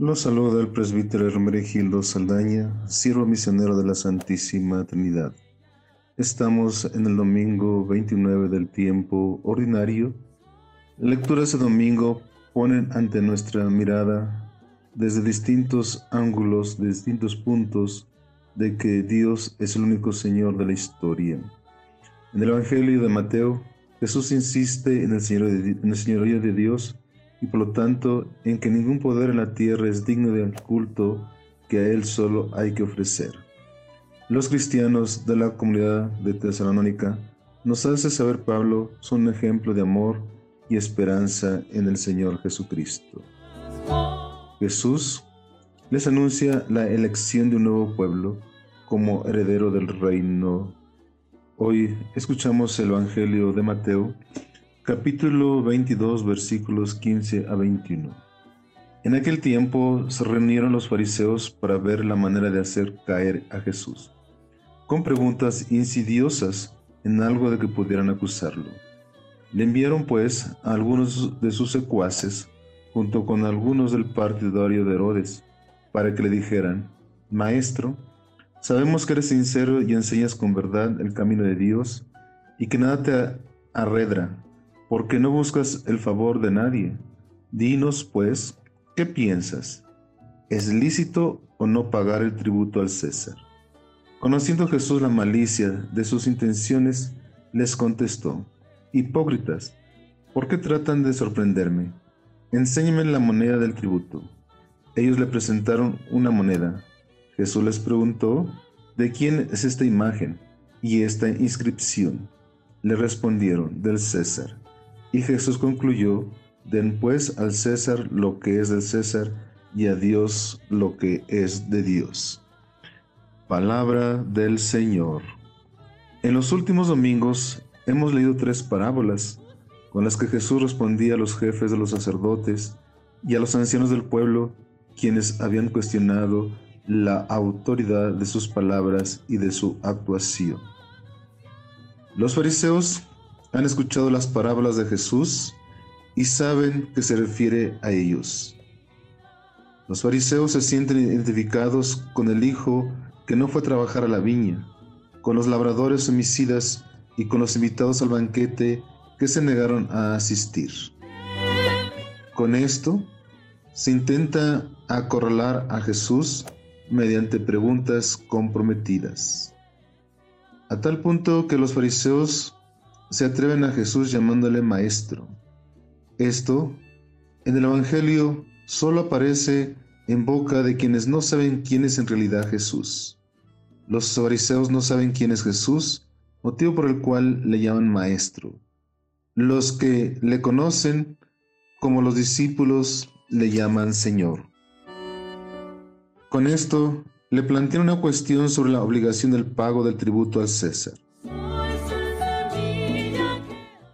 Los saluda el presbítero Hermenegildo Saldaña, siervo misionero de la Santísima Trinidad. Estamos en el domingo 29 del tiempo ordinario. Lecturas de domingo ponen ante nuestra mirada desde distintos ángulos, de distintos puntos, de que Dios es el único Señor de la historia. En el Evangelio de Mateo, Jesús insiste en el, señorío de Dios y por lo tanto en que ningún poder en la tierra es digno del culto que a Él solo hay que ofrecer. Los cristianos de la comunidad de Tesalónica nos hace saber Pablo son un ejemplo de amor y esperanza en el Señor Jesucristo. Jesús les anuncia la elección de un nuevo pueblo como heredero del reino. Hoy escuchamos el Evangelio de Mateo, capítulo 22, versículos 15 a 21. En aquel tiempo se reunieron los fariseos para ver la manera de hacer caer a Jesús, con preguntas insidiosas en algo de que pudieran acusarlo. Le enviaron pues a algunos de sus secuaces, junto con algunos del partidario de Herodes, para que le dijeran, Maestro, sabemos que eres sincero y enseñas con verdad el camino de Dios, y que nada te arredra, porque no buscas el favor de nadie. Dinos, pues, ¿qué piensas? ¿Es lícito o no pagar el tributo al César? Conociendo Jesús la malicia de sus intenciones, les contestó, Hipócritas, ¿por qué tratan de sorprenderme? Enséñenme la moneda del tributo. Ellos le presentaron una moneda. Jesús les preguntó, ¿de quién es esta imagen y esta inscripción? Le respondieron, del César. Y Jesús concluyó, den pues al César lo que es del César y a Dios lo que es de Dios. Palabra del Señor. En los últimos domingos hemos leído tres parábolas con las que Jesús respondía a los jefes de los sacerdotes y a los ancianos del pueblo, quienes habían cuestionado la autoridad de sus palabras y de su actuación. Los fariseos han escuchado las parábolas de Jesús y saben que se refiere a ellos. Los fariseos se sienten identificados con el Hijo que no fue a trabajar a la viña, con los labradores homicidas y con los invitados al banquete que se negaron a asistir. Con esto, se intenta acorralar a Jesús mediante preguntas comprometidas, a tal punto que los fariseos se atreven a Jesús llamándole maestro. Esto, en el Evangelio, solo aparece en boca de quienes no saben quién es en realidad Jesús. Los fariseos no saben quién es Jesús, motivo por el cual le llaman maestro. Los que le conocen, como los discípulos, le llaman Señor. Con esto, le plantea una cuestión sobre la obligación del pago del tributo al César,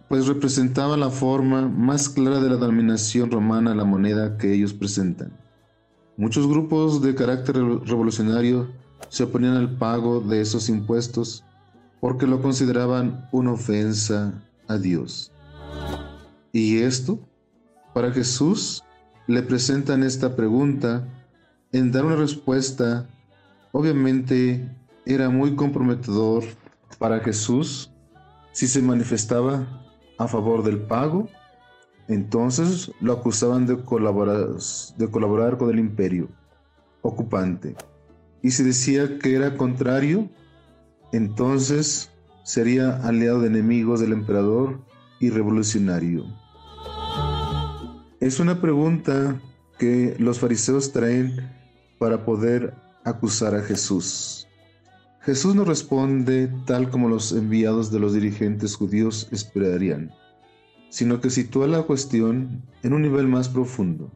pues representaba la forma más clara de la denominación romana a la moneda que ellos presentan. Muchos grupos de carácter revolucionario se oponían al pago de esos impuestos porque lo consideraban una ofensa a Dios. Y esto, para Jesús, le presentan esta pregunta, en dar una respuesta, obviamente era muy comprometedor para Jesús si se manifestaba a favor del pago, entonces lo acusaban de colaborar, de colaborar con el imperio ocupante. Y si decía que era contrario, entonces sería aliado de enemigos del emperador y revolucionario. Es una pregunta que los fariseos traen para poder acusar a Jesús. Jesús no responde tal como los enviados de los dirigentes judíos esperarían, sino que sitúa la cuestión en un nivel más profundo.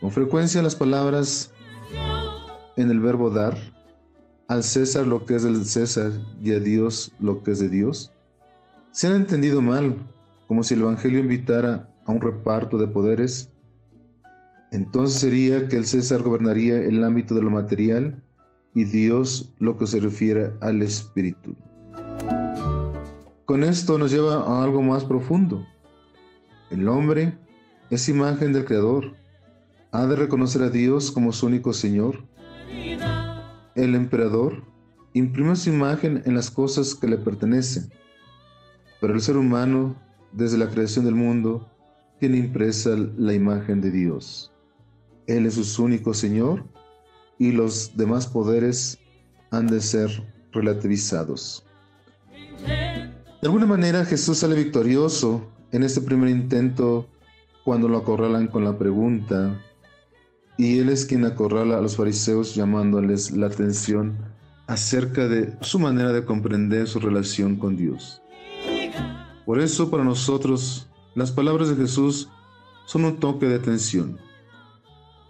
Con frecuencia las palabras en el verbo dar, al César lo que es del César y a Dios lo que es de Dios, se han entendido mal, como si el Evangelio invitara a un reparto de poderes, entonces sería que el César gobernaría el ámbito de lo material y Dios lo que se refiere al espíritu. Con esto nos lleva a algo más profundo. El hombre es imagen del Creador. ha de reconocer a Dios como su único Señor. El emperador imprimió su imagen en las cosas que le pertenecen, pero el ser humano, desde la creación del mundo, tiene impresa la imagen de Dios. Él es su único Señor y los demás poderes han de ser relativizados. De alguna manera Jesús sale victorioso en este primer intento cuando lo acorralan con la pregunta y él es quien acorrala a los fariseos llamándoles la atención acerca de su manera de comprender su relación con Dios. Por eso para nosotros las palabras de Jesús son un toque de atención,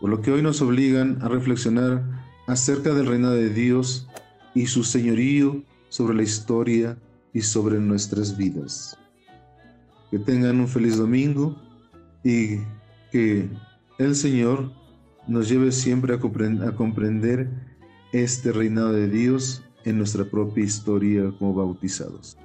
por lo que hoy nos obligan a reflexionar acerca del reino de Dios y su señorío sobre la historia y sobre nuestras vidas. Que tengan un feliz domingo y que el Señor nos lleve siempre a, comprender este reinado de Dios en nuestra propia historia como bautizados.